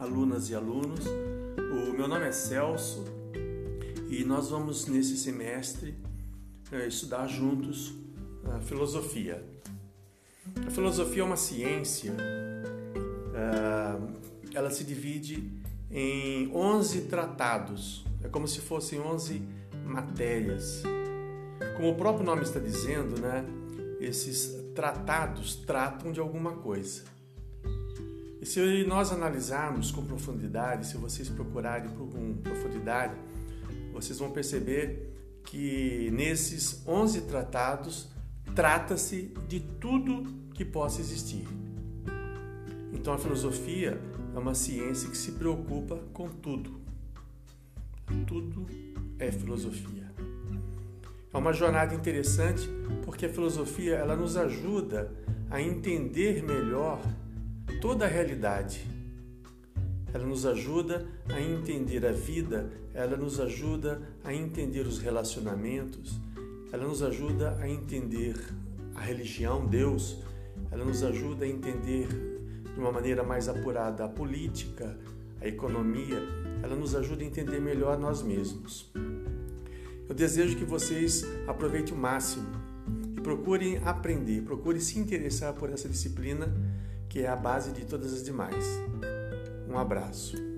alunas e alunos. O meu nome é Celso e nós vamos nesse semestre eh, estudar juntos a filosofia. A filosofia é uma ciência, eh, ela se divide em 11 tratados, é como se fossem 11 matérias. Como o próprio nome está dizendo, né, esses tratados tratam de alguma coisa. Se nós analisarmos com profundidade, se vocês procurarem com profundidade, vocês vão perceber que nesses 11 tratados trata-se de tudo que possa existir. Então a filosofia é uma ciência que se preocupa com tudo. Tudo é filosofia. É uma jornada interessante porque a filosofia ela nos ajuda a entender melhor toda a realidade. Ela nos ajuda a entender a vida, ela nos ajuda a entender os relacionamentos, ela nos ajuda a entender a religião, Deus, ela nos ajuda a entender de uma maneira mais apurada a política, a economia, ela nos ajuda a entender melhor nós mesmos. Eu desejo que vocês aproveitem o máximo e procurem aprender, procurem se interessar por essa disciplina que é a base de todas as demais. Um abraço.